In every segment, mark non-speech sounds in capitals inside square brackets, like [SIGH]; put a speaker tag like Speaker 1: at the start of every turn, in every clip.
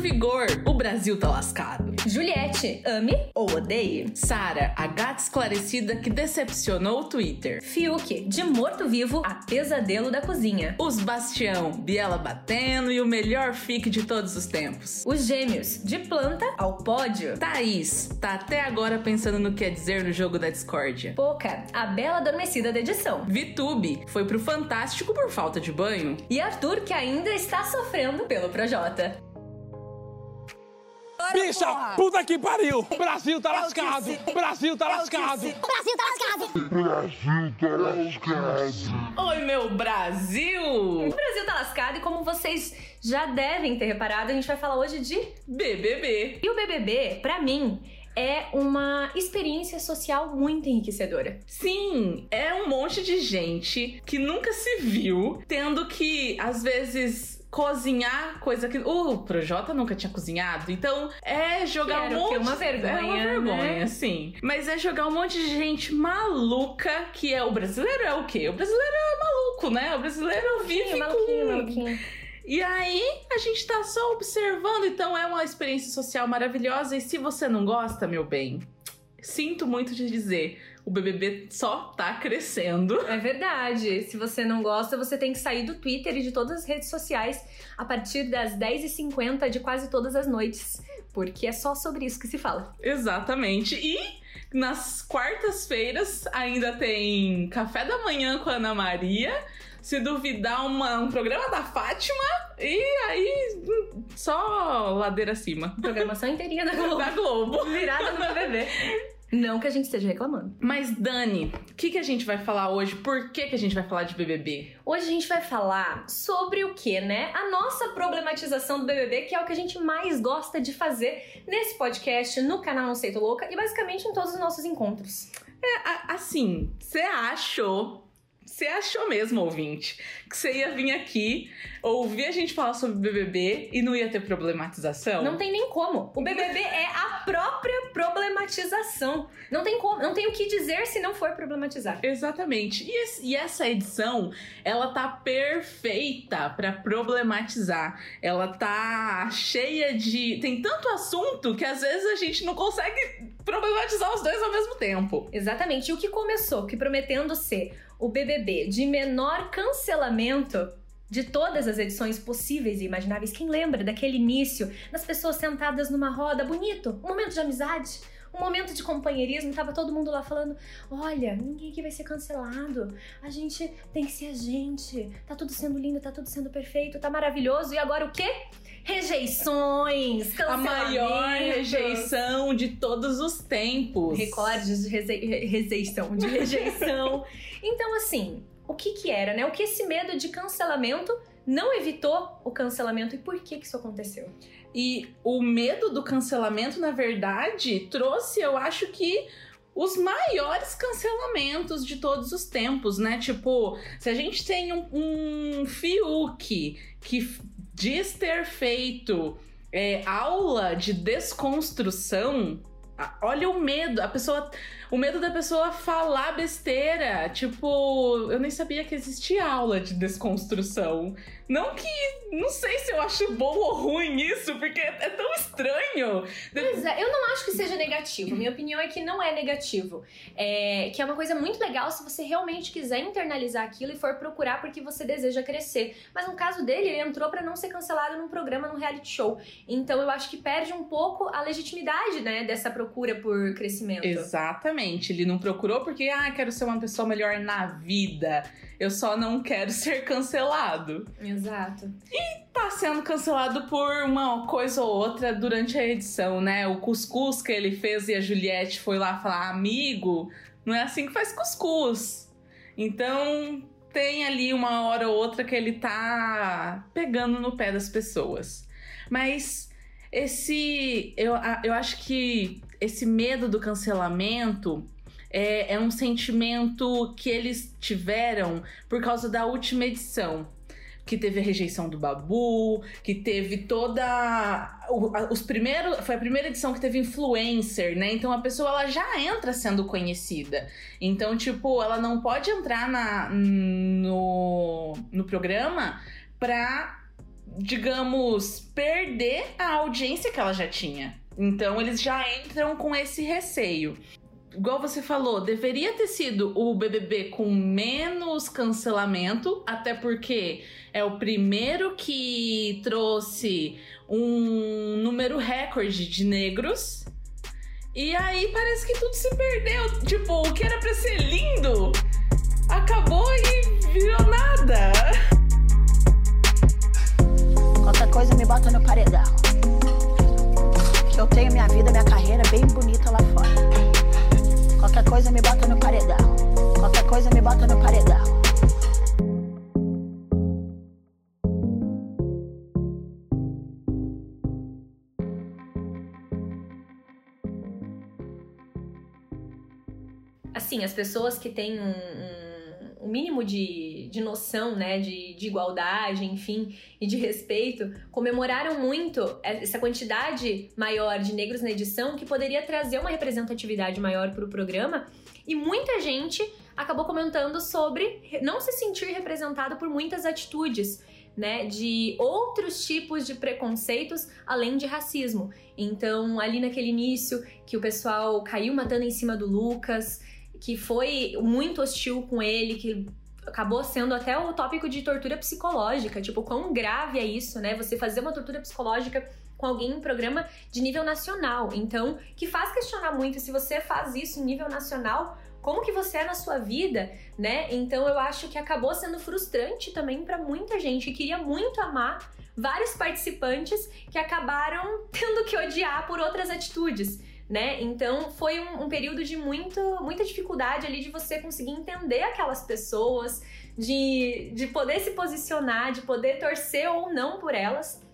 Speaker 1: Vigor, o Brasil tá lascado.
Speaker 2: Juliette, ame ou odeie.
Speaker 1: Sara, a gata esclarecida que decepcionou o Twitter.
Speaker 2: Fiuk, de morto-vivo a pesadelo da cozinha.
Speaker 1: Os Bastião, Biela batendo e o melhor fique de todos os tempos.
Speaker 2: Os gêmeos, de planta ao pódio.
Speaker 1: Thaís, tá até agora pensando no que é dizer no jogo da discórdia.
Speaker 2: Poca, a bela adormecida da edição.
Speaker 1: Vitube, foi pro Fantástico por falta de banho.
Speaker 2: E Arthur, que ainda está sofrendo pelo Projota.
Speaker 3: Bicha, puta que pariu! Brasil tá lascado! Brasil tá lascado!
Speaker 4: Brasil tá lascado!
Speaker 5: Brasil tá lascado!
Speaker 1: Oi, meu Brasil!
Speaker 2: O Brasil tá lascado e como vocês já devem ter reparado, a gente vai falar hoje de
Speaker 1: BBB.
Speaker 2: E o BBB, pra mim, é uma experiência social muito enriquecedora.
Speaker 1: Sim, é um monte de gente que nunca se viu, tendo que, às vezes, cozinhar coisa que o Projota nunca tinha cozinhado. Então é jogar
Speaker 2: que
Speaker 1: um monte.
Speaker 2: uma vergonha.
Speaker 1: É uma vergonha,
Speaker 2: né?
Speaker 1: sim. Mas é jogar um monte de gente maluca que é o brasileiro é o quê? O brasileiro é maluco, né? O brasileiro vive
Speaker 2: Sim, maluquinho,
Speaker 1: com
Speaker 2: maluquinho.
Speaker 1: e aí, a gente tá só observando, então é uma experiência social maravilhosa. E se você não gosta, meu bem, sinto muito de dizer, o BBB só tá crescendo.
Speaker 2: É verdade. Se você não gosta, você tem que sair do Twitter e de todas as redes sociais a partir das 10h50 de quase todas as noites. Porque é só sobre isso que se fala.
Speaker 1: Exatamente. E nas quartas-feiras ainda tem café da manhã com a Ana Maria. Se duvidar, uma, um programa da Fátima. E aí, só ladeira acima.
Speaker 2: Programação inteirinha da [LAUGHS] Globo.
Speaker 1: Da Globo.
Speaker 2: Virada no BBB. [LAUGHS] Não que a gente esteja reclamando.
Speaker 1: Mas, Dani, o que, que a gente vai falar hoje? Por que, que a gente vai falar de BBB?
Speaker 2: Hoje a gente vai falar sobre o que, né? A nossa problematização do BBB, que é o que a gente mais gosta de fazer nesse podcast, no canal Não Sei Tô Louca e basicamente em todos os nossos encontros.
Speaker 1: É, a- assim, você achou. Você achou mesmo, ouvinte, que você ia vir aqui ouvir a gente falar sobre BBB e não ia ter problematização?
Speaker 2: Não tem nem como. O BBB problematização. Não tem como, não tem o que dizer se não for problematizar.
Speaker 1: Exatamente. E, esse- e essa edição, ela tá perfeita pra problematizar. Ela tá cheia de. Tem tanto assunto que às vezes a gente não consegue [LAUGHS] problematizar os dois ao mesmo tempo.
Speaker 2: Exatamente. E o que começou, que prometendo ser o BBB de menor cancelamento de todas as edições possíveis e imagináveis. Quem lembra daquele início, das pessoas sentadas numa roda, bonito, um momento de amizade, um momento de companheirismo, tava todo mundo lá falando: "Olha, ninguém aqui vai ser cancelado. A gente tem que ser a gente. Tá tudo sendo lindo, tá tudo sendo perfeito, tá maravilhoso. E agora o quê? Rejeições,
Speaker 1: A maior rejeição de todos os tempos.
Speaker 2: recordes de rejeição, de rejeição. [LAUGHS] então, assim, o que que era, né? O que esse medo de cancelamento não evitou o cancelamento e por que que isso aconteceu?
Speaker 1: E o medo do cancelamento, na verdade, trouxe, eu acho que os maiores cancelamentos de todos os tempos, né? Tipo, se a gente tem um, um Fiuk que diz ter feito é, aula de desconstrução, olha o medo, a pessoa. O medo da pessoa falar besteira. Tipo, eu nem sabia que existia aula de desconstrução. Não que. Não sei se eu acho bom ou ruim isso, porque é tão estranho.
Speaker 2: Pois é, eu não acho que seja negativo. Minha opinião é que não é negativo. É, que é uma coisa muito legal se você realmente quiser internalizar aquilo e for procurar porque você deseja crescer. Mas no caso dele, ele entrou pra não ser cancelado num programa, num reality show. Então eu acho que perde um pouco a legitimidade, né, dessa procura por crescimento.
Speaker 1: Exatamente. Ele não procurou porque, ah, quero ser uma pessoa melhor na vida. Eu só não quero [LAUGHS] ser cancelado.
Speaker 2: Exato.
Speaker 1: Tá sendo cancelado por uma coisa ou outra durante a edição, né? O cuscuz que ele fez e a Juliette foi lá falar, amigo, não é assim que faz cuscuz. Então tem ali uma hora ou outra que ele tá pegando no pé das pessoas. Mas esse. Eu, eu acho que esse medo do cancelamento é, é um sentimento que eles tiveram por causa da última edição. Que teve a rejeição do Babu, que teve toda. os primeiros. Foi a primeira edição que teve influencer, né? Então a pessoa ela já entra sendo conhecida. Então, tipo, ela não pode entrar na, no, no programa pra digamos, perder a audiência que ela já tinha. Então eles já entram com esse receio. Igual você falou, deveria ter sido o BBB com menos cancelamento, até porque é o primeiro que trouxe um número recorde de negros. E aí parece que tudo se perdeu. Tipo, o que era pra ser lindo acabou e virou nada.
Speaker 4: Qualquer coisa me bota no paredão. Eu tenho minha vida, minha carreira bem bonita lá fora. Qualquer coisa me bota no paredão. Qualquer coisa me bota no paredão.
Speaker 2: Assim, as pessoas que têm um, um, um mínimo de, de noção, né, de, de igualdade, enfim, e de respeito, comemoraram muito essa quantidade maior de negros na edição que poderia trazer uma representatividade maior para o programa. E muita gente acabou comentando sobre não se sentir representado por muitas atitudes. Né, de outros tipos de preconceitos além de racismo. Então, ali naquele início que o pessoal caiu matando em cima do Lucas, que foi muito hostil com ele, que acabou sendo até o tópico de tortura psicológica. Tipo, quão grave é isso, né? Você fazer uma tortura psicológica com alguém em programa de nível nacional. Então, que faz questionar muito se você faz isso em nível nacional, como que você é na sua vida, né? Então, eu acho que acabou sendo frustrante também para muita gente que queria muito amar vários participantes que acabaram [LAUGHS] tendo que odiar por outras atitudes né? Então foi um, um, período de muito, muita dificuldade ali de você conseguir entender aquelas pessoas, de, de poder se posicionar, de poder torcer ou não por elas.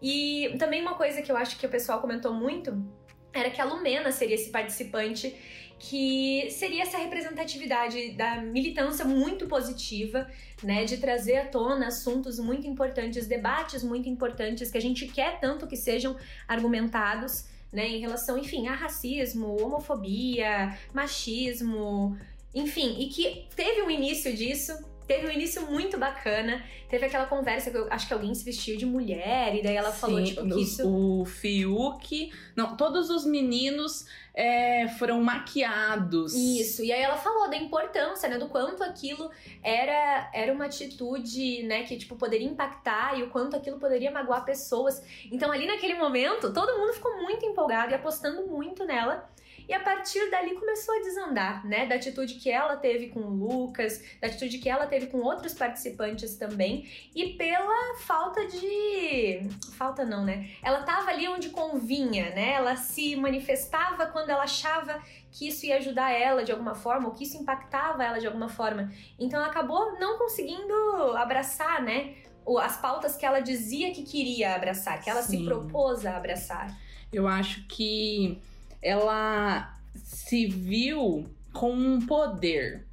Speaker 2: E também uma coisa que eu acho que o pessoal comentou muito era que a Lumena seria esse participante que seria essa representatividade da militância muito positiva, né, de trazer à tona assuntos muito importantes, debates muito importantes que a gente quer tanto que sejam argumentados né, em relação, enfim, a racismo, homofobia, machismo, enfim, e que teve um início disso, teve um início muito bacana. Teve aquela conversa que eu acho que alguém se vestiu de mulher, e daí ela Sim, falou, tipo, que isso.
Speaker 1: O Fiuk. Não, todos os meninos é, foram maquiados.
Speaker 2: Isso, e aí ela falou da importância, né, do quanto aquilo era, era uma atitude, né, que, tipo, poderia impactar e o quanto aquilo poderia magoar pessoas. Então, ali naquele momento, todo mundo ficou muito empolgado e apostando muito nela. E a partir dali começou a desandar, né? Da atitude que ela teve com o Lucas, da atitude que ela teve com outros participantes também, e pela falta de. Falta não, né? Ela tava ali onde convinha, né? Ela se manifestava quando ela achava que isso ia ajudar ela de alguma forma, ou que isso impactava ela de alguma forma. Então ela acabou não conseguindo abraçar, né? As pautas que ela dizia que queria abraçar, que ela Sim. se propôs a abraçar.
Speaker 1: Eu acho que ela se viu com um poder.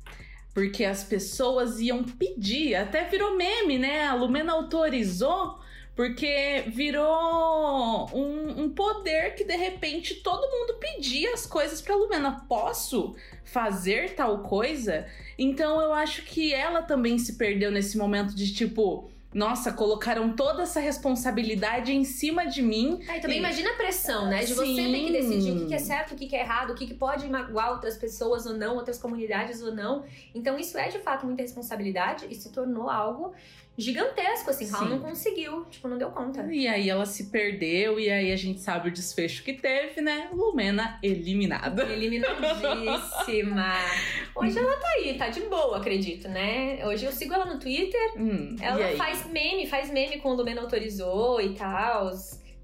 Speaker 1: Porque as pessoas iam pedir, até virou meme, né? A Lumena autorizou, porque virou um, um poder que de repente todo mundo pedia as coisas pra Lumena. Posso fazer tal coisa? Então eu acho que ela também se perdeu nesse momento de tipo nossa, colocaram toda essa responsabilidade em cima de mim.
Speaker 2: Ah, e também e... imagina a pressão, né? De Sim. você ter que decidir o que é certo, o que é errado, o que pode magoar outras pessoas ou não, outras comunidades ou não. Então, isso é de fato muita responsabilidade e se tornou algo gigantesco, assim. Ela não conseguiu, tipo, não deu conta.
Speaker 1: E aí ela se perdeu, e aí a gente sabe o desfecho que teve, né? Lumena eliminada.
Speaker 2: Eliminadíssima. [LAUGHS] Hoje ela tá aí, tá de boa, acredito, né? Hoje eu sigo ela no Twitter. Hum, ela faz meme, faz meme com o Lumena autorizou e tal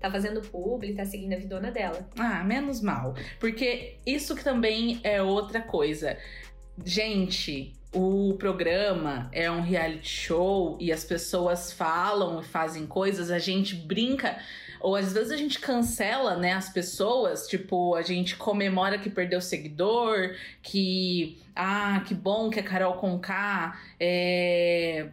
Speaker 2: tá fazendo publi, tá seguindo a vidona dela.
Speaker 1: Ah, menos mal. Porque isso que também é outra coisa. Gente, o programa é um reality show e as pessoas falam e fazem coisas, a gente brinca ou às vezes a gente cancela, né, as pessoas, tipo, a gente comemora que perdeu seguidor, que ah, que bom que a Carol Conká é,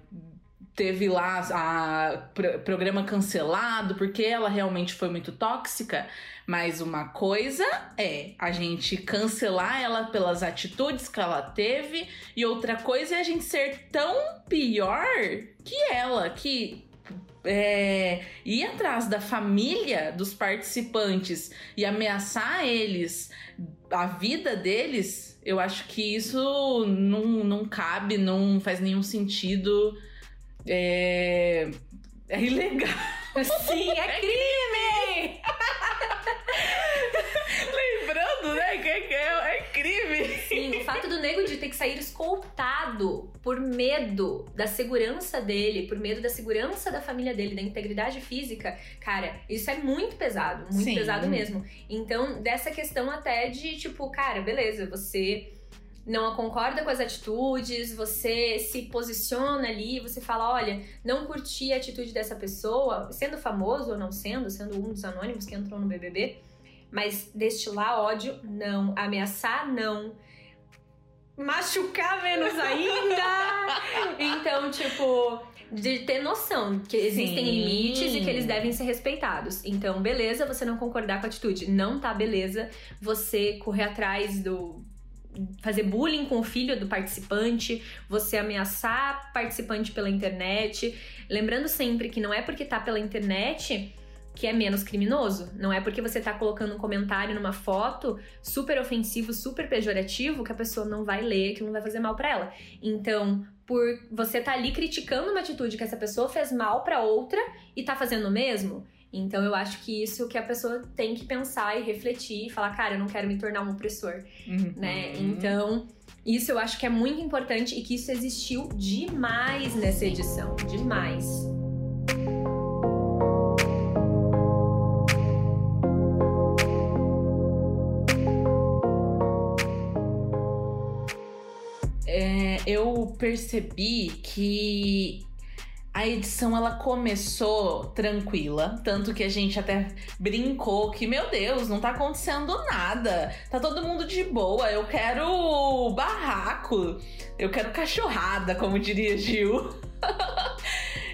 Speaker 1: teve lá a programa cancelado porque ela realmente foi muito tóxica. Mas uma coisa é a gente cancelar ela pelas atitudes que ela teve, e outra coisa é a gente ser tão pior que ela, que é, ir atrás da família dos participantes e ameaçar eles, a vida deles, eu acho que isso não, não cabe, não faz nenhum sentido. É, é ilegal.
Speaker 2: Sim, é [LAUGHS] crime!
Speaker 1: Lembrando, né, que é, é crime.
Speaker 2: Sim, o fato do nego de ter que sair escoltado por medo da segurança dele, por medo da segurança da família dele, da integridade física, cara, isso é muito pesado, muito
Speaker 1: Sim.
Speaker 2: pesado mesmo. Então, dessa questão até de tipo, cara, beleza, você não concorda com as atitudes, você se posiciona ali, você fala, olha, não curti a atitude dessa pessoa, sendo famoso ou não sendo, sendo um dos anônimos que entrou no BBB, mas destilar ódio, não. Ameaçar, não. Machucar menos ainda. [LAUGHS] então, tipo, de ter noção que existem
Speaker 1: Sim.
Speaker 2: limites e que eles devem ser respeitados. Então, beleza, você não concordar com a atitude. Não tá beleza você correr atrás do. Fazer bullying com o filho do participante, você ameaçar participante pela internet. Lembrando sempre que não é porque tá pela internet que é menos criminoso. Não é porque você tá colocando um comentário numa foto super ofensivo, super pejorativo, que a pessoa não vai ler, que não vai fazer mal pra ela. Então, por você tá ali criticando uma atitude que essa pessoa fez mal pra outra e tá fazendo o mesmo, então eu acho que isso que a pessoa tem que pensar e refletir e falar, cara, eu não quero me tornar um opressor, né?
Speaker 1: Uhum.
Speaker 2: Então, isso eu acho que é muito importante e que isso existiu demais nessa edição, demais.
Speaker 1: É, eu percebi que a edição ela começou tranquila, tanto que a gente até brincou que, meu Deus, não tá acontecendo nada. Tá todo mundo de boa. Eu quero barraco. Eu quero cachorrada, como diria Gil. [LAUGHS]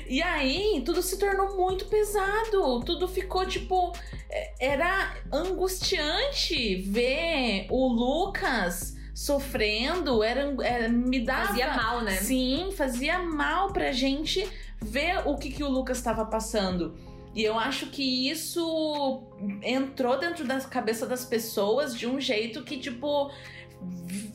Speaker 1: E aí, tudo se tornou muito pesado. Tudo ficou tipo. é, Era angustiante ver o Lucas sofrendo. Era, era- me dava.
Speaker 2: Fazia mal, né?
Speaker 1: Sim, fazia mal pra gente ver o que, que o Lucas estava passando. E eu acho que isso entrou dentro da cabeça das pessoas de um jeito que, tipo,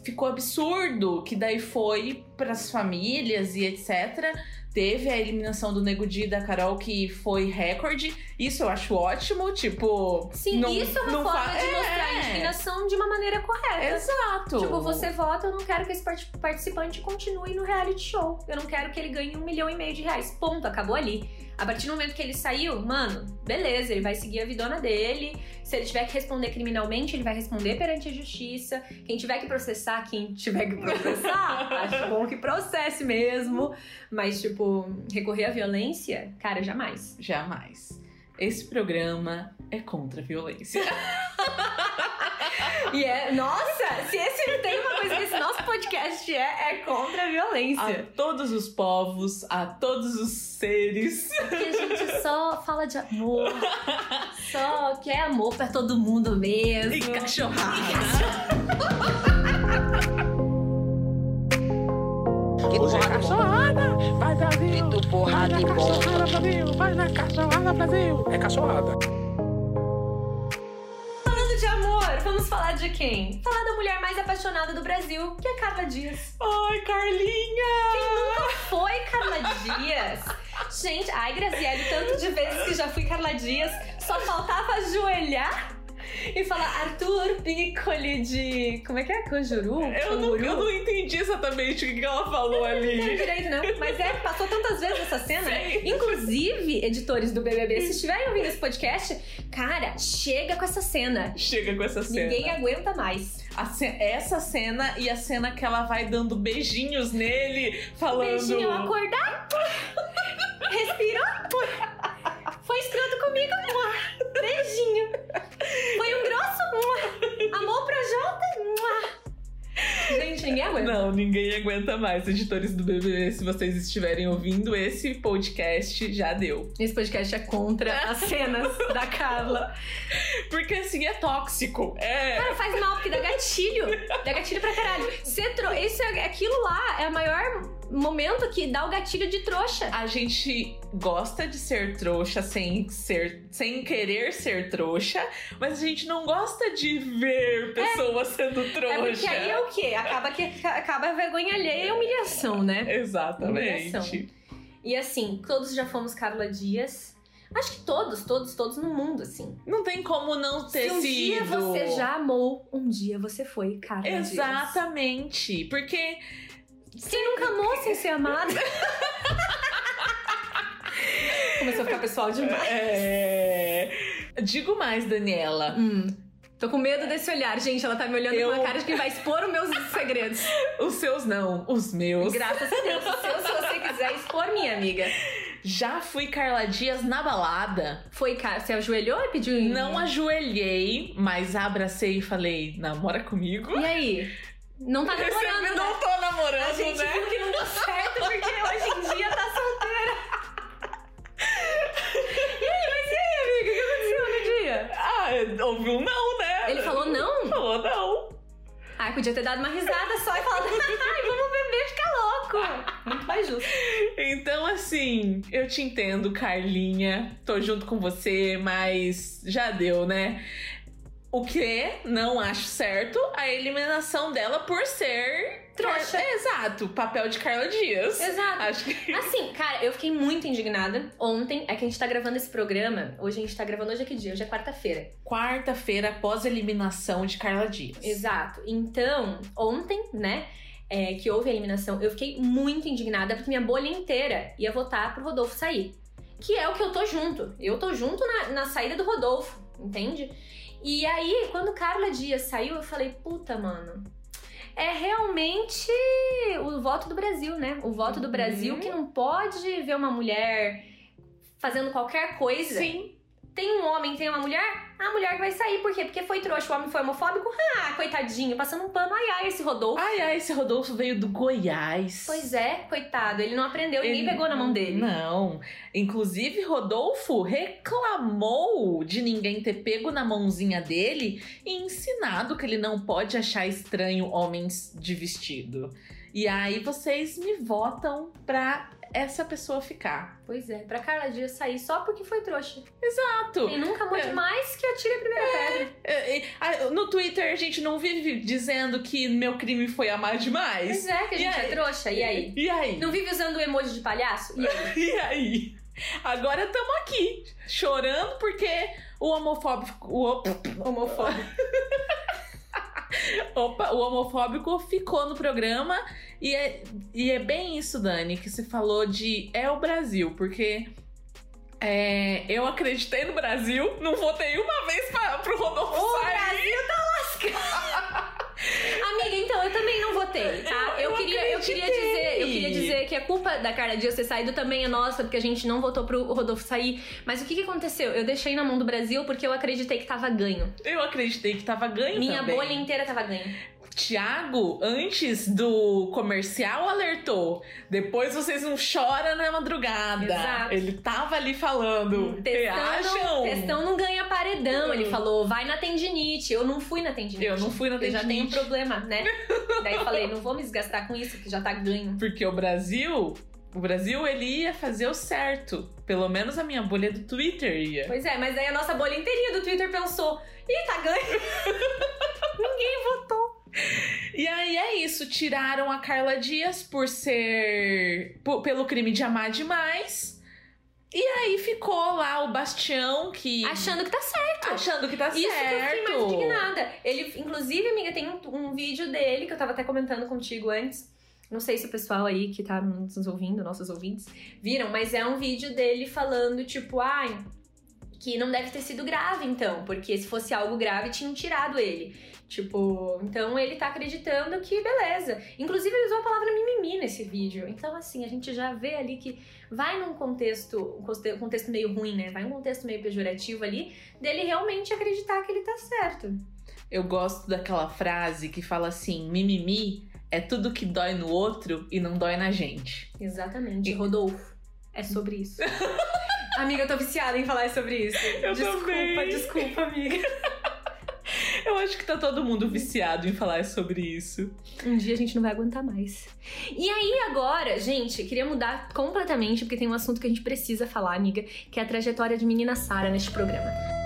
Speaker 1: ficou absurdo. Que daí foi pras famílias e etc. Teve a eliminação do Nego Di da Carol, que foi recorde. Isso eu acho ótimo, tipo.
Speaker 2: Sim,
Speaker 1: não-
Speaker 2: isso é uma forma
Speaker 1: fa-
Speaker 2: de mostrar
Speaker 1: É.
Speaker 2: indignação de uma maneira correta.
Speaker 1: Exato.
Speaker 2: Tipo, você vota, eu não quero que esse part- participante continue no reality show. Eu não quero que ele ganhe um milhão e meio de reais. Ponto, acabou ali. A partir do momento que ele saiu, mano, beleza, ele vai seguir a vidona dele. Se ele tiver que responder criminalmente, ele vai responder perante a justiça. Quem tiver que processar, quem tiver que processar, [LAUGHS] acho bom que processe mesmo. Mas, tipo, recorrer à violência, cara, jamais.
Speaker 1: Jamais. Esse programa é contra a violência. [LAUGHS]
Speaker 2: E é, nossa, se esse tem uma coisa que esse nosso podcast é, é contra a
Speaker 1: a
Speaker 2: violência.
Speaker 1: todos os povos, a todos os seres.
Speaker 2: Porque a gente só fala de amor, [LAUGHS] só quer amor pra todo mundo mesmo.
Speaker 1: E cachorrada.
Speaker 4: Que
Speaker 3: Hoje é
Speaker 4: porrada bom.
Speaker 3: cachorrada, vai Brasil.
Speaker 4: Grito, porrada
Speaker 3: vai
Speaker 4: e
Speaker 3: na
Speaker 4: bom.
Speaker 3: cachorrada, Brasil. Vai na cachorrada, Brasil. É cachorrada.
Speaker 2: Falando de amor, vamos falar de quem? Falar da mulher mais apaixonada do Brasil, que é Carla Dias.
Speaker 1: Ai, Carlinha!
Speaker 2: Foi Carla Dias? Gente, ai, Graziele, tanto de vezes que já fui Carla Dias, só faltava ajoelhar e falar Arthur Piccoli de. Como é que é? Cajuru?
Speaker 1: Eu não, eu não entendi exatamente o que ela falou
Speaker 2: Não
Speaker 1: ali.
Speaker 2: direito, não. Mas é, passou tantas vezes essa cena.
Speaker 1: Sei.
Speaker 2: Inclusive, editores do BBB, se estiverem ouvindo esse podcast, cara, chega com essa cena.
Speaker 1: Chega com essa cena.
Speaker 2: Ninguém aguenta mais.
Speaker 1: Ce- essa cena e a cena que ela vai dando beijinhos nele, falando.
Speaker 2: Beijinho, acordar. [LAUGHS] Respirou. [LAUGHS] Foi escroto comigo. mua. Beijinho. Foi um grosso. mua. Amor pra Jota. Gente, ninguém aguenta.
Speaker 1: Não, ninguém aguenta mais. Editores do BBB, se vocês estiverem ouvindo esse podcast, já deu.
Speaker 2: Esse podcast é contra as [LAUGHS] cenas da Carla.
Speaker 1: Porque assim, é tóxico. É.
Speaker 2: Cara, faz mal, porque dá gatilho. Dá gatilho pra caralho. Ser tro... Isso é... Aquilo lá é o maior momento que dá o gatilho de trouxa.
Speaker 1: A gente gosta de ser trouxa sem ser, sem querer ser trouxa, mas a gente não gosta de ver pessoas sendo trouxa.
Speaker 2: É porque aí é o quê? Acaba que acaba a vergonha alheia e a humilhação, né?
Speaker 1: Exatamente.
Speaker 2: Humilhação. E assim, todos já fomos Carla Dias. Acho que todos, todos, todos no mundo, assim.
Speaker 1: Não tem como não ter
Speaker 2: Se um
Speaker 1: sido.
Speaker 2: dia você já amou, um dia você foi Carla Dias.
Speaker 1: Exatamente. Porque
Speaker 2: Quem nunca amou sem ser amado? [LAUGHS] Começou a ficar pessoal demais.
Speaker 1: é... Digo mais, Daniela.
Speaker 2: Hum. Tô com medo desse olhar, gente. Ela tá me olhando
Speaker 1: Eu-
Speaker 2: com uma cara de quem vai expor os meus [LAUGHS] segredos.
Speaker 1: Os seus não, os meus.
Speaker 2: Graças a Deus. O seu, se você quiser expor, minha amiga.
Speaker 1: Já fui Carla Dias na balada.
Speaker 2: Foi, cara. Você ajoelhou e pediu.
Speaker 1: Não ajoelhei, mas abracei e falei: namora comigo.
Speaker 2: E aí? Não tá namorando,
Speaker 1: Você
Speaker 2: né?
Speaker 1: não tô namorando,
Speaker 2: A gente
Speaker 1: né?
Speaker 2: viu que não deu certo porque hoje em dia tá solteira. [LAUGHS] E aí, mas e aí, amiga? O que aconteceu no dia?
Speaker 1: Ah, ouviu um não,
Speaker 2: podia ter dado uma risada só e falado, [LAUGHS] ai, vamos beber ficar louco. Muito mais justo.
Speaker 1: Então, assim, eu te entendo, Carlinha. Tô junto com você, mas já deu, né? O que não acho certo, a eliminação dela por ser
Speaker 2: Trouxa.
Speaker 1: É, exato, papel de Carla Dias.
Speaker 2: Exato.
Speaker 1: Acho que [LAUGHS]
Speaker 2: Assim, cara, eu fiquei muito indignada. Ontem, é que a gente tá gravando esse programa. Hoje a gente tá gravando, hoje é que dia? Hoje é quarta-feira.
Speaker 1: quarta-feira após a eliminação de Carla Dias.
Speaker 2: Exato. Então, ontem, né, é, que houve a eliminação, eu fiquei muito indignada porque minha bolha inteira ia votar pro Rodolfo sair. Que é o que eu tô junto. Eu tô junto na, na saída do Rodolfo, entende? E aí, quando Carla Dias saiu, eu falei, puta, mano. É realmente o voto do Brasil, né? O voto do
Speaker 1: Uhum.
Speaker 2: Brasil que não pode ver uma mulher fazendo qualquer coisa.
Speaker 1: Sim.
Speaker 2: Tem um homem, tem uma mulher, a mulher vai sair. Por quê? Porque foi trouxa, o homem foi homofóbico. Ah, coitadinho, passando um pano. Ai, ai, esse Rodolfo.
Speaker 1: Ai, ai, esse Rodolfo veio do Goiás.
Speaker 2: Pois é, coitado. Ele não aprendeu, ninguém
Speaker 1: Ele-
Speaker 2: pegou na mão dele.
Speaker 1: Não. Inclusive, Rodolfo reclamou de ninguém ter pego na mãozinha dele e ensinado que ele não pode achar estranho homens de vestido. E aí vocês me votam pra essa pessoa ficar.
Speaker 2: Pois é, pra Carla Dias sair só porque foi trouxa.
Speaker 1: Exato.
Speaker 2: Quem nunca amou
Speaker 1: É.
Speaker 2: demais que atire a primeira pedra.
Speaker 1: É, é, ah, No Twitter a gente não vive dizendo que meu crime foi amar demais.
Speaker 2: Pois é, que a
Speaker 1: E
Speaker 2: gente é trouxa. E aí?
Speaker 1: E aí?
Speaker 2: Não vive usando o emoji de palhaço? E aí? [LAUGHS]
Speaker 1: E aí? Agora estamos aqui, chorando porque o homofóbico. O, op-
Speaker 2: Homofóbico. [LAUGHS]
Speaker 1: opa, o homofóbico ficou no programa. E é, e é bem isso, Dani, que você falou de. É o Brasil, porque. é, eu acreditei no Brasil, não votei uma vez pra, pro Rodolfo
Speaker 2: O
Speaker 1: sair.
Speaker 2: Brasil tá lascado. [LAUGHS] Amiga, então, eu também não votei, tá?
Speaker 1: Eu-
Speaker 2: Eu, queria, eu queria dizer, eu queria dizer que a culpa da Carla Dias ter saído também é nossa, porque a gente não votou pro Rodolfo sair. Mas o que, que aconteceu? Eu deixei na mão do Brasil porque eu acreditei que tava ganho.
Speaker 1: Eu acreditei que tava ganho
Speaker 2: Minha
Speaker 1: também.
Speaker 2: bolha inteira tava ganho.
Speaker 1: Tiago, antes do comercial, alertou. Depois vocês não choram na madrugada.
Speaker 2: Exato.
Speaker 1: Ele tava ali falando.
Speaker 2: Testão, testão não ganha paredão. Ele falou, vai na tendinite. Eu não fui na tendinite.
Speaker 1: Eu não fui na
Speaker 2: Eu já tenho um
Speaker 1: tendinite.
Speaker 2: problema, né? [LAUGHS] Daí eu falei, não vou me desgastar com isso, que já tá ganho.
Speaker 1: Porque o Brasil. O Brasil, ele ia fazer o certo. Pelo menos a minha bolha do Twitter ia.
Speaker 2: Pois é, mas aí a nossa bolha inteirinha do Twitter pensou, ih, tá ganho. [LAUGHS] Ninguém votou.
Speaker 1: E aí é isso. Tiraram a Carla Dias por ser. por- pelo crime de amar demais. E aí ficou lá o Bastião que.
Speaker 2: Achando que tá certo.
Speaker 1: achando que tá
Speaker 2: Isso que eu
Speaker 1: certo.
Speaker 2: fiquei mais indignada. Ele, inclusive, amiga, tem um, um vídeo dele que eu tava até comentando contigo antes. Não sei se o pessoal aí que tá nos ouvindo, nossos ouvintes, viram, mas é um vídeo dele falando, tipo, ai, que não deve ter sido grave, então, porque se fosse algo grave, tinham tirado ele. Tipo, então ele tá acreditando que beleza. Inclusive, ele usou a palavra mimimi nesse vídeo. Então, assim, a gente já vê ali que vai num contexto, um conte- contexto meio ruim, né? Vai num contexto meio pejorativo ali, dele realmente acreditar que ele tá certo.
Speaker 1: Eu gosto daquela frase que fala assim: mimimi é tudo que dói no outro e não dói na gente.
Speaker 2: Exatamente. Rodolfo, é sobre isso. [LAUGHS] amiga, eu tô viciada em falar sobre isso. [LAUGHS]
Speaker 1: Eu
Speaker 2: desculpa,
Speaker 1: também.
Speaker 2: desculpa, amiga. [LAUGHS]
Speaker 1: Eu acho que tá todo mundo viciado em falar sobre isso.
Speaker 2: Um dia a gente não vai aguentar mais. E aí, agora, gente, queria mudar completamente, porque tem um assunto que a gente precisa falar, amiga, que é a trajetória de menina Sara neste programa.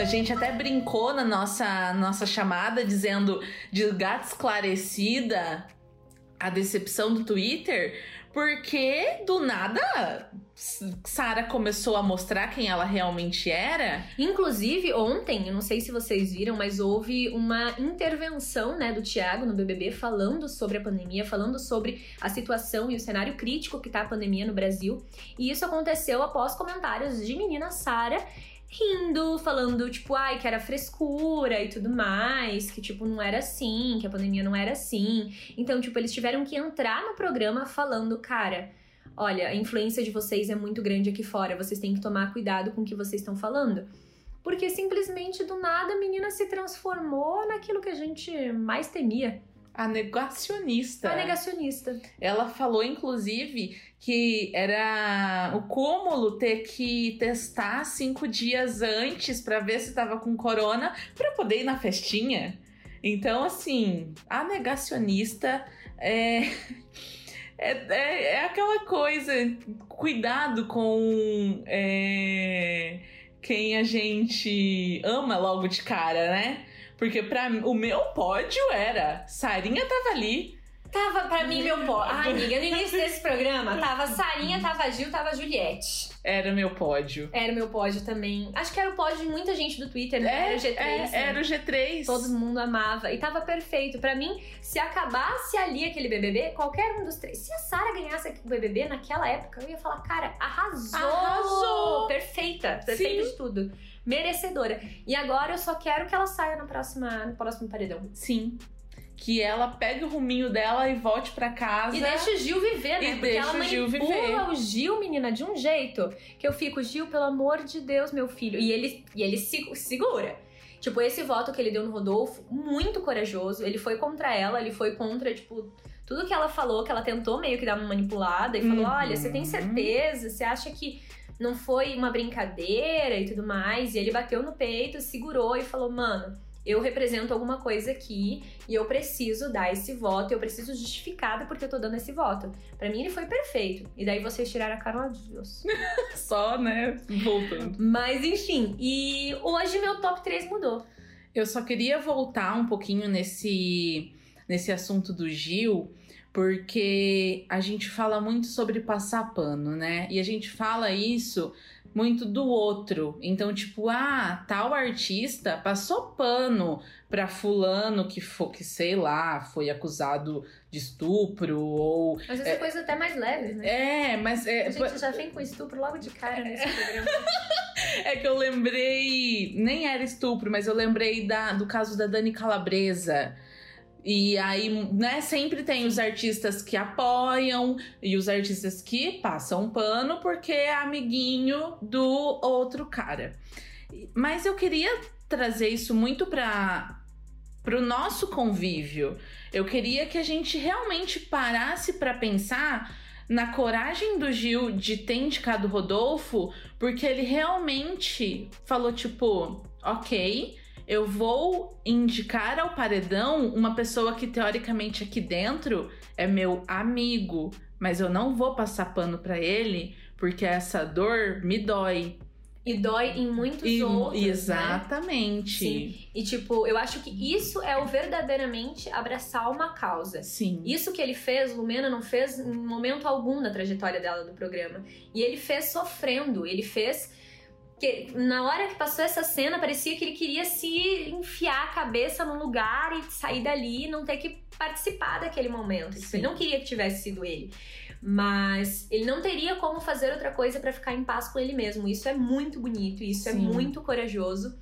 Speaker 1: A gente até brincou na nossa, nossa chamada dizendo de gata esclarecida a decepção do Twitter, porque do nada Sara começou a mostrar quem ela realmente era.
Speaker 2: Inclusive, ontem, eu não sei se vocês viram, mas houve uma intervenção, né, do Thiago no BBB falando sobre a pandemia, falando sobre a situação e o cenário crítico que tá a pandemia no Brasil. E isso aconteceu após comentários de menina Sara rindo, falando, tipo, ai, que era frescura e tudo mais, que, tipo, não era assim, que a pandemia não era assim. Então, tipo, eles tiveram que entrar no programa falando, cara, olha, a influência de vocês é muito grande aqui fora, vocês têm que tomar cuidado com o que vocês estão falando. Porque simplesmente do nada a menina se transformou naquilo que a gente mais temia.
Speaker 1: A negacionista.
Speaker 2: A negacionista.
Speaker 1: Ela falou, inclusive, que era o cúmulo ter que testar cinco dias antes para ver se tava com corona para poder ir na festinha. Então, assim, a negacionista é. [LAUGHS] É, é, é aquela coisa, cuidado com é, quem a gente ama logo de cara, né? Porque pra, o meu pódio era Sarinha tava ali.
Speaker 2: Tava, pra mim, meu pó. Ah, [LAUGHS] amiga, no início desse programa, tava Sarinha, tava Gil, tava Juliette.
Speaker 1: Era meu pódio.
Speaker 2: Era o meu pódio também. Acho que era o pódio de muita gente do Twitter, né? era o G3.
Speaker 1: é,
Speaker 2: né?
Speaker 1: era o G3.
Speaker 2: Todo mundo amava. E tava perfeito. Pra mim, se acabasse ali aquele BBB, qualquer um dos três. Se a Sara ganhasse o BBB naquela época, eu ia falar, cara, arrasou!
Speaker 1: Arrasou!
Speaker 2: Perfeita. Perfeita
Speaker 1: Sim.
Speaker 2: de tudo. Merecedora. E agora eu só quero que ela saia na próxima, no próximo paredão.
Speaker 1: Sim. Que ela pegue o ruminho dela e volte pra casa.
Speaker 2: E deixa o Gil viver, né?
Speaker 1: E
Speaker 2: Porque ela
Speaker 1: o Gil viver.
Speaker 2: o Gil, menina, de um jeito que eu fico, Gil, pelo amor de Deus, meu filho. E ele, e ele se segura. Tipo, esse voto que ele deu no Rodolfo, muito corajoso. Ele foi contra ela, ele foi contra, tipo, tudo que ela falou, que ela tentou meio que dar uma manipulada e falou:
Speaker 1: Uhum.
Speaker 2: olha, você tem certeza? Você acha que não foi uma brincadeira e tudo mais? E ele bateu no peito, segurou e falou: mano. Eu represento alguma coisa aqui e eu preciso dar esse voto, eu preciso justificada porque eu tô dando esse voto. Pra mim ele foi perfeito. E daí vocês tiraram a cara de Deus. [LAUGHS]
Speaker 1: Só, né? Voltando.
Speaker 2: Mas enfim, e hoje meu top 3 mudou.
Speaker 1: Eu só queria voltar um pouquinho nesse, nesse assunto do Gil, porque a gente fala muito sobre passar pano, né? E a gente fala isso muito do outro. Então, tipo, ah, tal artista passou pano pra fulano que foi, que sei lá, foi acusado de estupro ou
Speaker 2: Às vezes é coisa até mais leves, né?
Speaker 1: é, mas é,
Speaker 2: A gente já vem com estupro logo de cara nesse programa. [LAUGHS]
Speaker 1: É que eu lembrei, nem era estupro, mas eu lembrei da, do caso da Dani Calabresa. E aí, né, sempre tem os artistas que apoiam e os artistas que passam pano porque é amiguinho do outro cara. Mas eu queria trazer isso muito para pro nosso convívio. Eu queria que a gente realmente parasse para pensar na coragem do Gil de ter indicado o Rodolfo, porque ele realmente falou tipo, OK, eu vou indicar ao paredão uma pessoa que teoricamente aqui dentro é meu amigo, mas eu não vou passar pano pra ele porque essa dor me dói.
Speaker 2: E dói em muitos
Speaker 1: E-
Speaker 2: outros, né?
Speaker 1: exatamente.
Speaker 2: Sim. E tipo, eu acho que isso é o verdadeiramente abraçar uma causa.
Speaker 1: Sim.
Speaker 2: Isso que ele fez, Lumena não fez em momento algum na trajetória dela do programa. E ele fez sofrendo, ele fez que na hora que passou essa cena parecia que ele queria se enfiar a cabeça num lugar e sair dali e não ter que participar daquele momento. Tipo,
Speaker 1: Sim.
Speaker 2: ele não queria que tivesse sido ele. Mas ele não teria como fazer outra coisa pra ficar em paz com ele mesmo. Isso é muito bonito, isso é
Speaker 1: Sim.
Speaker 2: muito corajoso.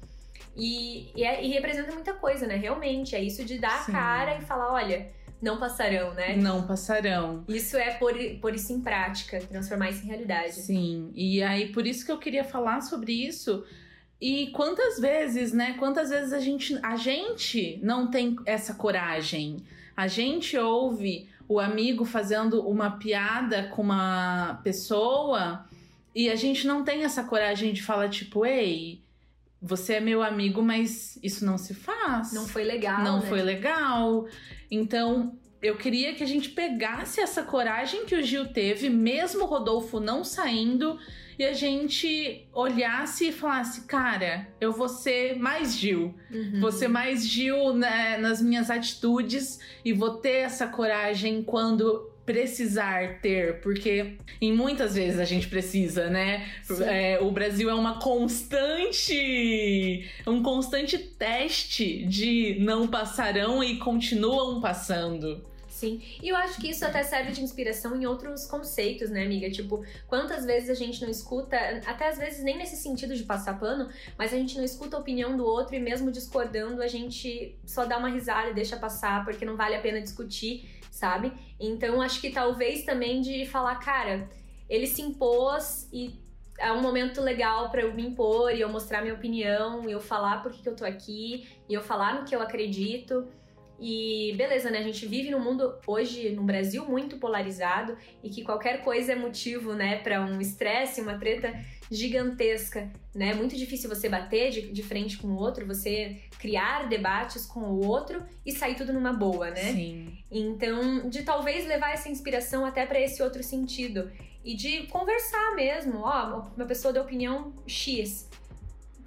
Speaker 2: E, e, é- e representa muita coisa, né? Realmente, é isso de dar
Speaker 1: Sim.
Speaker 2: a cara e falar: olha, não passarão, né?
Speaker 1: Não passarão.
Speaker 2: Isso é por, por isso em prática, transformar isso em realidade.
Speaker 1: Sim, e aí por isso que eu queria falar sobre isso. E quantas vezes, né? Quantas vezes a gente, a gente não tem essa coragem? A gente ouve o amigo fazendo uma piada com uma pessoa e a gente não tem essa coragem de falar, tipo, ei, você é meu amigo, mas isso não se faz.
Speaker 2: Não foi legal.
Speaker 1: Não
Speaker 2: né?
Speaker 1: foi legal. Então, eu queria que a gente pegasse essa coragem que o Gil teve, mesmo o Rodolfo não saindo, e a gente olhasse e falasse: cara, eu vou ser mais Gil.
Speaker 2: Uhum.
Speaker 1: Vou ser mais Gil né, nas minhas atitudes e vou ter essa coragem quando precisar ter, porque em muitas vezes a gente precisa, né? É, o Brasil é uma constante, um constante teste de não passarão e continuam passando.
Speaker 2: Sim, e eu acho que isso até serve de inspiração em outros conceitos, né, amiga? Tipo, quantas vezes a gente não escuta, até às vezes nem nesse sentido de passar pano, mas a gente não escuta a opinião do outro e mesmo discordando, a gente só dá uma risada e deixa passar porque não vale a pena discutir, sabe? Então acho que talvez também de falar, cara, ele se impôs e é um momento legal para eu me impor e eu mostrar minha opinião, e eu falar por que que eu tô aqui, e eu falar no que eu acredito. E beleza, né? A gente vive num mundo hoje, no Brasil, muito polarizado e que qualquer coisa é motivo, né, para um estresse, uma treta gigantesca, né? Muito difícil você bater de, de frente com o outro, você criar debates com o outro e sair tudo numa boa, né?
Speaker 1: Sim.
Speaker 2: Então, de talvez levar essa inspiração até para esse outro sentido e de conversar mesmo, ó, uma pessoa da opinião X.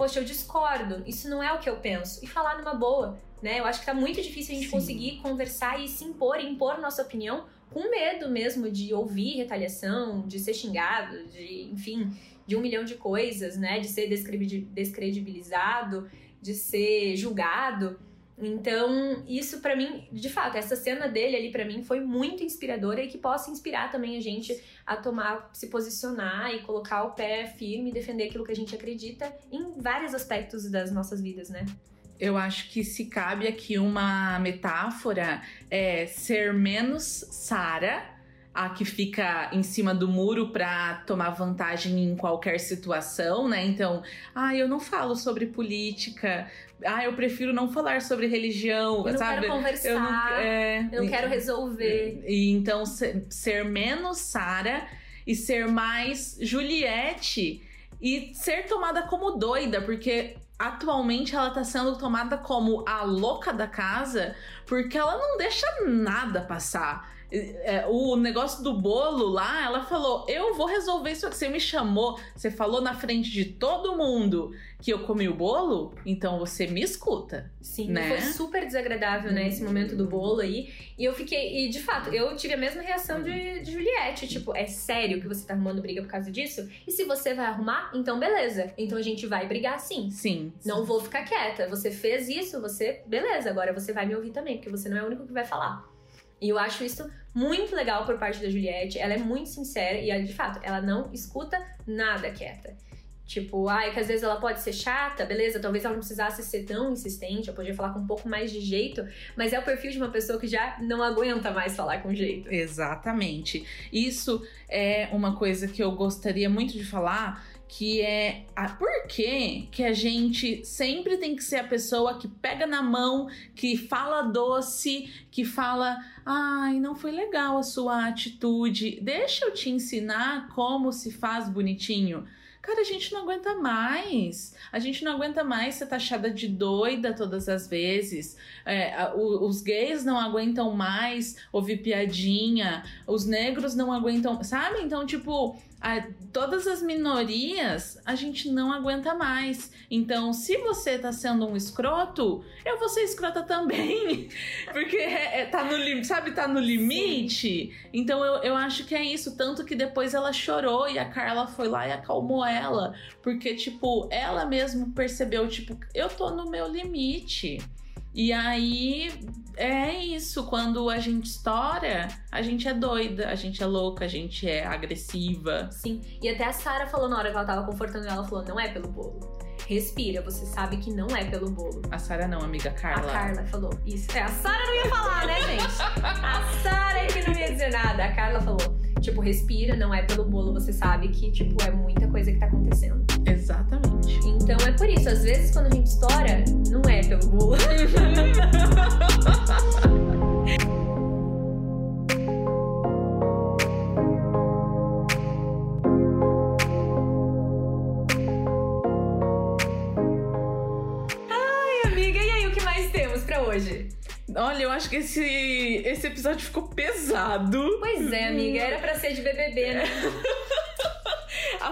Speaker 2: Poxa, eu discordo, isso não é o que eu penso. E falar numa boa, né? Eu acho que tá muito difícil a gente
Speaker 1: Sim.
Speaker 2: conseguir conversar e se impor, e impor nossa opinião com medo mesmo de ouvir retaliação, de ser xingado, de, enfim, de um milhão de coisas, né? De ser descredi- descredibilizado, de ser julgado. Então, isso pra mim, de fato, essa cena dele ali pra mim foi muito inspiradora e que possa inspirar também a gente a tomar, se posicionar e colocar o pé firme e defender aquilo que a gente acredita em vários aspectos das nossas vidas, né?
Speaker 1: Eu acho que se cabe aqui uma metáfora é ser menos Sara, a que fica em cima do muro pra tomar vantagem em qualquer situação, né? Então, ah, eu não falo sobre política. Ah, eu prefiro não falar sobre religião,
Speaker 2: Eu não
Speaker 1: sabe?
Speaker 2: quero conversar,
Speaker 1: Eu não, é,
Speaker 2: eu quero resolver.
Speaker 1: E então ser, ser menos Sara e ser mais Juliette e ser tomada como doida, porque atualmente ela tá sendo tomada como a louca da casa, porque ela não deixa nada passar. É, o negócio do bolo lá, ela falou: Eu vou resolver isso aqui. Você me chamou, você falou na frente de todo mundo que eu comi o bolo, então você me escuta.
Speaker 2: Sim,
Speaker 1: né?
Speaker 2: foi super desagradável, né, esse momento do bolo aí. E eu fiquei, e de fato, eu tive a mesma reação de, de Juliette. Tipo, é sério que você tá arrumando briga por causa disso? E se você vai arrumar, então beleza. Então a gente vai brigar sim.
Speaker 1: Sim.
Speaker 2: Não vou ficar quieta. Você fez isso, você. Beleza, agora você vai me ouvir também, porque você não é o único que vai falar. E eu acho isso muito legal por parte da Juliette. Ela é muito sincera e, de fato, ela não escuta nada quieta. Tipo, ai, que às vezes ela pode ser chata, beleza, talvez ela não precisasse ser tão insistente, eu podia falar com um pouco mais de jeito, mas é o perfil de uma pessoa que já não aguenta mais falar com jeito.
Speaker 1: Exatamente. Isso é uma coisa que eu gostaria muito de falar, que é a, por que, que a gente sempre tem que ser a pessoa que pega na mão, que fala doce, que fala, ai, não foi legal a sua atitude, deixa eu te ensinar como se faz bonitinho. Cara, a gente não aguenta mais. A gente não aguenta mais ser taxada de doida todas as vezes. É, os gays não aguentam mais ouvir piadinha. Os negros não aguentam. Sabe? Então, tipo, a- todas as minorias a gente não aguenta mais. Então, se você tá sendo um escroto, eu vou ser escrota também. [LAUGHS] Porque é- é- tá no limite, sabe? Tá no limite. Então eu, eu acho que é isso. Tanto que depois ela chorou e a Carla foi lá e acalmou ela. Porque, tipo, ela mesmo percebeu, tipo, eu tô no meu limite. E aí é isso. Quando a gente estoura, a gente é doida, a gente é louca, a gente é agressiva.
Speaker 2: Sim. E até a Sarah falou na hora que ela tava confortando ela, ela falou, não é pelo bolo. respira, você sabe que não é pelo bolo.
Speaker 1: A Sara não, amiga Carla.
Speaker 2: A Carla falou isso. É, a Sara não ia falar, né, gente? A Sara é que não ia dizer nada. A Carla falou, tipo, respira, não é pelo bolo, você sabe que, tipo, é muita coisa que tá acontecendo.
Speaker 1: Exatamente.
Speaker 2: Então é por isso, às vezes quando a gente estoura, não é pelo bolo. [LAUGHS] Ai, amiga, e aí o que mais temos pra hoje?
Speaker 1: Olha, eu acho que esse, esse episódio ficou pesado.
Speaker 2: Pois é, amiga, era pra ser de BBB, né? [LAUGHS]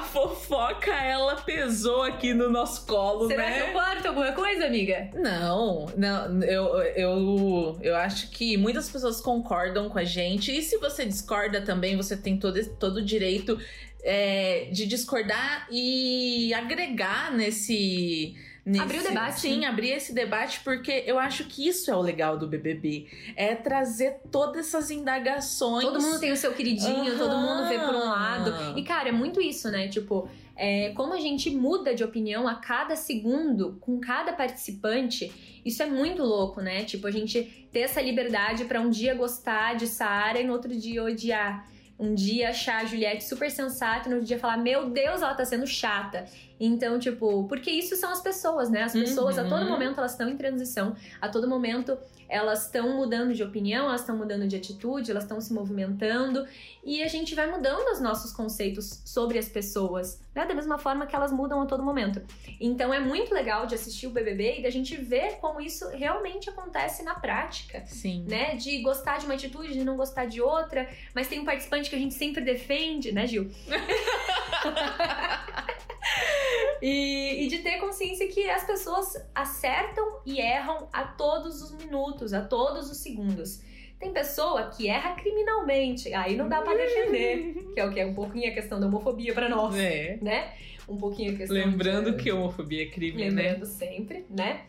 Speaker 1: A fofoca, ela pesou aqui no nosso colo,
Speaker 2: Será
Speaker 1: né?
Speaker 2: que eu corto alguma coisa, amiga?
Speaker 1: Não, não, eu, eu, eu acho que muitas pessoas concordam com a gente. E se você discorda também, você tem todo, todo o direito é, de discordar e agregar nesse. Nesse
Speaker 2: Abrir o debate,
Speaker 1: Sim, abrir esse debate, porque eu acho que isso é o legal do BBB. É trazer todas essas indagações.
Speaker 2: Todo mundo tem o seu queridinho, todo mundo vê por um lado. E, cara, é muito isso, né? Tipo, é, como a gente muda de opinião a cada segundo com cada participante, isso é muito louco, né? Tipo, a gente ter essa liberdade pra um dia gostar de Saara e no outro dia odiar. Um dia achar a Juliette super sensata e no outro dia falar, meu Deus, ela tá sendo chata. Então, tipo, porque isso são as pessoas, né? As pessoas a todo
Speaker 1: Uhum.
Speaker 2: momento elas estão em transição, a todo momento elas estão mudando de opinião, elas estão mudando de atitude, elas estão se movimentando e a gente vai mudando os nossos conceitos sobre as pessoas, né? Da mesma forma que elas mudam a todo momento. Então é muito legal de assistir o BBB e da gente ver como isso realmente acontece na prática.
Speaker 1: Sim.
Speaker 2: Né, de gostar de uma atitude, de não gostar de outra, mas tem um participante que a gente sempre defende, né, Gil? [LAUGHS] [LAUGHS] E, e de ter consciência que as pessoas acertam e erram a todos os minutos, a todos os segundos. Tem pessoa que erra criminalmente, aí não dá pra defender, [LAUGHS] que é o que é um pouquinho a questão da homofobia pra nós,
Speaker 1: É.
Speaker 2: né? Um pouquinho a questão
Speaker 1: Lembrando
Speaker 2: de-
Speaker 1: que homofobia é crime, né?
Speaker 2: Lembrando sempre, né?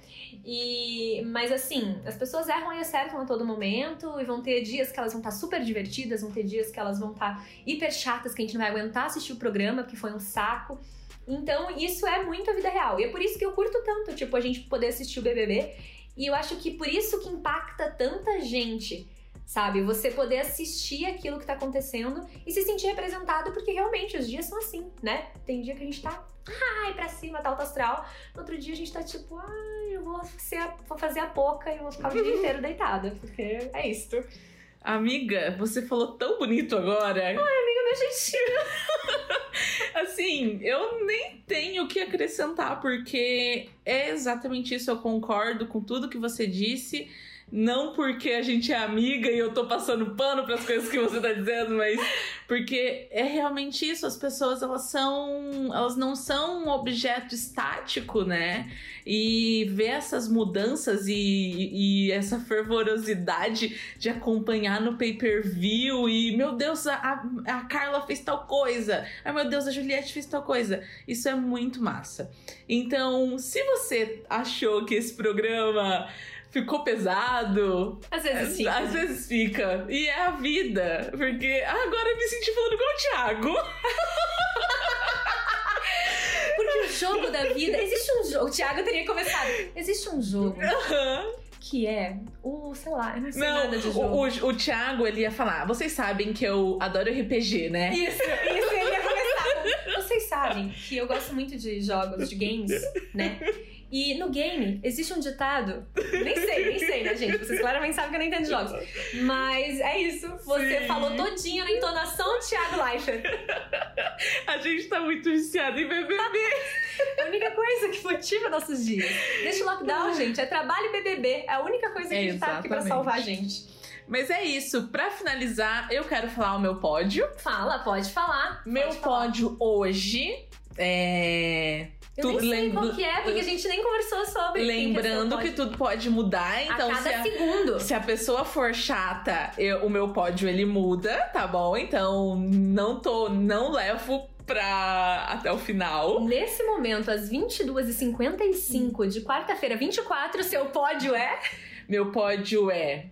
Speaker 2: E, mas assim, as pessoas erram e acertam a todo momento e vão ter dias que elas vão estar super divertidas, vão ter dias que elas vão estar hiper chatas, que a gente não vai aguentar assistir o programa, porque foi um saco. Então, isso é muito a vida real. E é por isso que eu curto tanto, tipo, a gente poder assistir o BBB. E eu acho que por isso que impacta tanta gente, sabe? Você poder assistir aquilo que tá acontecendo e se sentir representado, porque realmente os dias são assim, né? Tem dia que a gente tá, ai, pra cima, tá alto astral. No outro dia a gente tá tipo, ai, eu vou, a- vou fazer a poca e vou ficar o dia [LAUGHS] inteiro deitada, porque é isso.
Speaker 1: Amiga, você falou tão bonito agora.
Speaker 2: Amiga, meu jeitinho. [LAUGHS]
Speaker 1: Assim, eu nem tenho o que acrescentar, porque é exatamente isso. Eu concordo com tudo que você disse. Não porque a gente é amiga e eu tô passando pano para as coisas que você tá dizendo, mas porque é realmente isso. As pessoas, elas são. Elas não são um objeto estático, né? E ver essas mudanças e, e essa fervorosidade de acompanhar no pay-per-view e, meu Deus, a, a Carla fez tal coisa. Ai, meu Deus, a Juliette fez tal coisa. Isso é muito massa. Então, se você achou que esse programa ficou pesado,
Speaker 2: Às vezes sim.
Speaker 1: às vezes fica. E é a vida. Porque agora eu me senti falando igual o Thiago. [LAUGHS]
Speaker 2: Porque o jogo da vida. Existe um jogo. O Thiago teria começado. Existe um jogo que é o, sei lá, eu não sei
Speaker 1: Não,
Speaker 2: nada de jogo.
Speaker 1: o, o, o Thiago, ele ia falar, vocês sabem que eu adoro RPG, né?
Speaker 2: Isso, isso, ele ia começar. com, Vocês sabem que eu gosto muito de jogos, de games, né? E no game existe um ditado. Nem sei, nem sei, né, gente? Vocês claramente sabem que eu não entendo jogos. Mas é isso. Você
Speaker 1: Sim.
Speaker 2: falou todinho na entonação Thiago Leifert.
Speaker 1: A gente tá muito viciado em BBB.
Speaker 2: É a única coisa que motiva nossos dias. Neste lockdown, gente, é trabalho e BBB. É a única coisa que
Speaker 1: É,
Speaker 2: a gente tá aqui pra salvar a gente.
Speaker 1: Mas é isso. Pra finalizar, eu quero falar o meu pódio.
Speaker 2: Fala, pode falar.
Speaker 1: Meu
Speaker 2: pode falar.
Speaker 1: pódio hoje é.
Speaker 2: Eu
Speaker 1: tu-
Speaker 2: nem sei
Speaker 1: lembra-
Speaker 2: qual que é, porque a gente nem conversou sobre. que é
Speaker 1: Lembrando que
Speaker 2: pódio.
Speaker 1: tudo pode mudar, então
Speaker 2: a
Speaker 1: se
Speaker 2: cada
Speaker 1: a,
Speaker 2: segundo.
Speaker 1: se a pessoa for chata, eu- o meu pódio ele muda, tá bom? Então não tô, não levo pra até o final.
Speaker 2: Nesse momento, às 22h55 de quarta-feira, 24, seu pódio é.
Speaker 1: Meu pódio é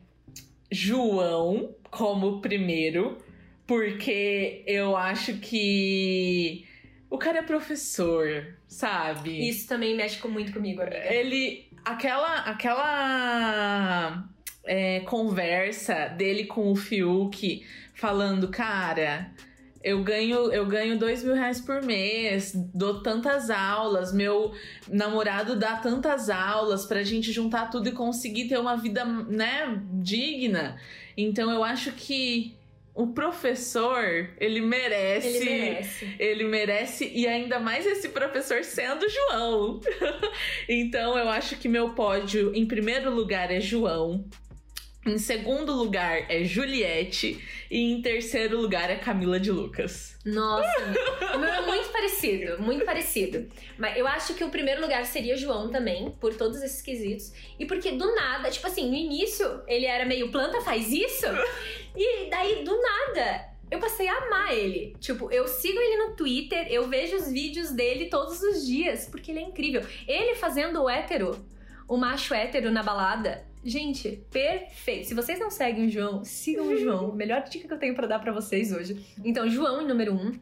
Speaker 1: João como primeiro, porque eu acho que O cara é professor, sabe?
Speaker 2: Isso também mexe com- muito comigo, amiga.
Speaker 1: Ele. Aquela. Aquela. é, conversa dele com o Fiuk falando, cara. Eu ganho, eu ganho dois mil reais por mês, dou tantas aulas, meu namorado dá tantas aulas pra gente juntar tudo e conseguir ter uma vida, né, digna. Então eu acho que o professor, ele merece.
Speaker 2: Ele merece.
Speaker 1: Ele merece, e ainda mais esse professor sendo João. [LAUGHS] então eu acho que meu pódio, em primeiro lugar, é João. Em segundo lugar é Juliette. E em terceiro lugar é Camila de Lucas.
Speaker 2: Nossa, meu é muito parecido, muito parecido. Mas eu acho que o primeiro lugar seria João também, por todos esses quesitos. E porque do nada, tipo assim, no início ele era meio planta faz isso, e daí do nada eu passei a amar ele. Tipo, eu sigo ele no Twitter, eu vejo os vídeos dele todos os dias, porque ele é incrível. Ele fazendo o hétero, o macho hétero na balada. Gente, perfeito. Se vocês não seguem o João, sigam o João. [LAUGHS] Melhor dica que eu tenho pra dar pra vocês hoje. Então, João em número um.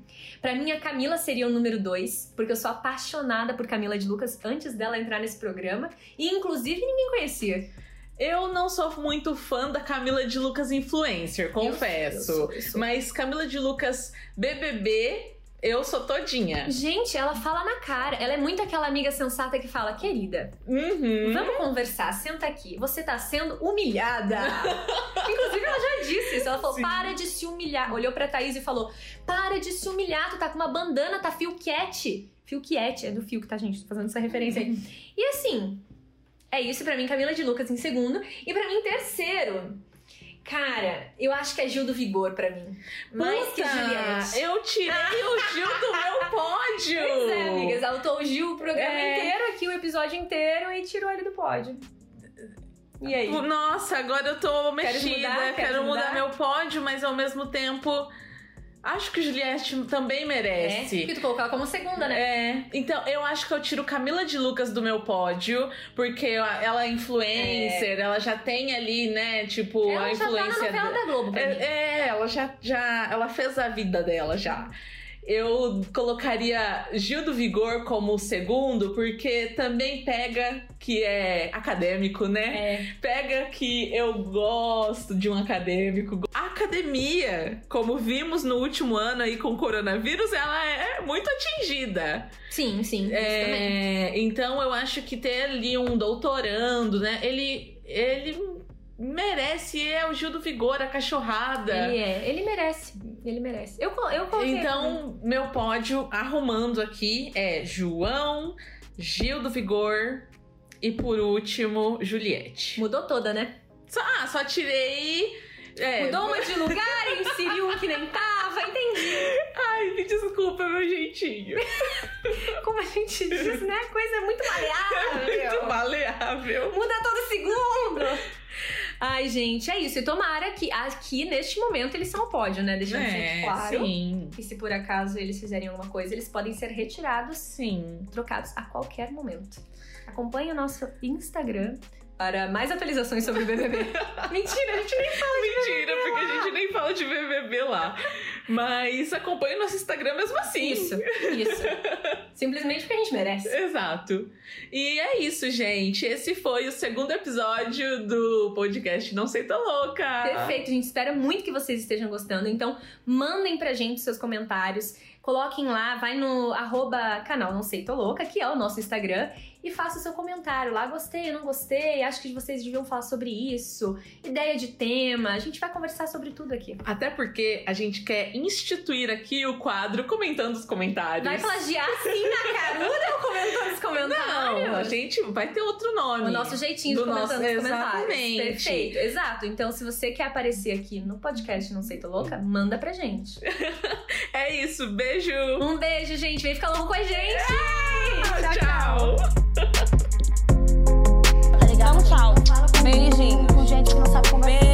Speaker 2: Pra mim, a Camila seria o número dois, porque eu sou apaixonada por Camila de Lucas antes dela entrar nesse programa. E, inclusive, ninguém conhecia.
Speaker 1: Eu não sou muito fã da Camila de Lucas influencer, confesso.
Speaker 2: Eu sou, eu sou.
Speaker 1: Mas Camila de Lucas BBB, eu sou todinha.
Speaker 2: Gente, ela fala na cara. Ela é muito aquela amiga sensata que fala, querida,
Speaker 1: Uhum.
Speaker 2: vamos conversar, senta aqui. Você tá sendo humilhada. [LAUGHS] Inclusive, ela já disse isso. Ela falou,
Speaker 1: Sim.
Speaker 2: para de se humilhar. Olhou pra Thaís e falou, para de se humilhar. Tu tá com uma bandana, tá filquete. Filquete, é do fio que tá, gente? Tô fazendo essa referência aí. E assim, é isso pra mim, Camila de Lucas em segundo. E pra mim, terceiro... Cara, eu acho que é Gil do Vigor pra mim. Mais que
Speaker 1: Puta,
Speaker 2: Juliette.
Speaker 1: eu tirei o Gil do meu [LAUGHS] pódio.
Speaker 2: Pois é, amiga, exaltou o Gil o programa
Speaker 1: É.
Speaker 2: inteiro aqui, o episódio inteiro e tirou ele do pódio. E aí?
Speaker 1: Nossa, agora eu tô mexida.
Speaker 2: mudar?
Speaker 1: Quero mudar
Speaker 2: mudar?
Speaker 1: meu pódio, mas ao mesmo tempo. Acho que Juliette também
Speaker 2: É,
Speaker 1: merece.
Speaker 2: porque tu colocou ela como segunda, né?
Speaker 1: É, então eu acho que eu tiro Camila de Lucas do meu pódio, porque ela é influencer, ela já tem ali, né, tipo,
Speaker 2: ela
Speaker 1: a
Speaker 2: já tá na
Speaker 1: influência
Speaker 2: novela da Globo pra mim.
Speaker 1: É, é, ela já, já ela fez a vida dela já. Eu colocaria Gil do Vigor como o segundo, porque também pega que é acadêmico, né?
Speaker 2: É.
Speaker 1: Pega que eu gosto de um acadêmico. A academia, como vimos no último ano aí com o coronavírus, ela é muito atingida.
Speaker 2: Sim, sim.
Speaker 1: É, então eu acho que ter ali um doutorando, né? Ele, ele merece, é o Gil do Vigor, a cachorrada.
Speaker 2: Ele é. Ele merece. Ele merece. Eu, eu coloquei.
Speaker 1: Então, meu pódio, arrumando aqui, é João, Gil do Vigor e por último, Juliette.
Speaker 2: Mudou toda, né?
Speaker 1: Só, ah, só tirei. é,
Speaker 2: Mudou uma de [LAUGHS] lugar inseriu um que nem tava. Entendi.
Speaker 1: Ai, me desculpa, meu jeitinho. [LAUGHS]
Speaker 2: Como a gente diz, né? Coisa muito maleável. [LAUGHS]
Speaker 1: Muito maleável.
Speaker 2: Muda todo segundo. Ai, gente, é isso. E tomara que aqui, neste momento, eles são o pódio, né? Deixando sempre claro.
Speaker 1: É, sim.
Speaker 2: E se por acaso eles fizerem alguma coisa, eles podem ser retirados,
Speaker 1: Sim.
Speaker 2: trocados a qualquer momento. Acompanhe o nosso Instagram para mais atualizações sobre o BBB. [LAUGHS] Mentira, a gente nem fala de
Speaker 1: Mentira,
Speaker 2: BBB
Speaker 1: porque a gente nem fala de BBB lá. Mas acompanhe o nosso Instagram mesmo assim.
Speaker 2: Isso, isso. [LAUGHS] Simplesmente porque a gente merece.
Speaker 1: Exato. E é isso, gente. Esse foi o segundo episódio do podcast Não Sei Tô Louca.
Speaker 2: Perfeito, gente. Espero muito que vocês estejam gostando. Então, mandem pra gente seus comentários. Coloquem lá, vai no arroba canal Não Sei Tô Louca, que é o nosso Instagram, e faça o seu comentário lá. Gostei, não gostei, acho que vocês deviam falar sobre isso, ideia de tema. A gente vai conversar sobre tudo aqui.
Speaker 1: Até porque a gente quer instituir aqui o quadro comentando os comentários.
Speaker 2: Vai plagiar sim na caruda ou comentando os comentários?
Speaker 1: Não, a gente vai ter outro nome.
Speaker 2: O nosso jeitinho de
Speaker 1: Do
Speaker 2: comentando
Speaker 1: nosso-
Speaker 2: os comentários.
Speaker 1: exatamente.
Speaker 2: Perfeito, exato. Então, se você quer aparecer aqui no podcast Não Sei Tô Louca, manda pra gente. [LAUGHS]
Speaker 1: É isso, beijo!
Speaker 2: Um beijo, gente. Vem ficar louco com a gente.
Speaker 1: Tá
Speaker 4: legal. Então, tchau. Beijinho. Com gente que não sabe como é.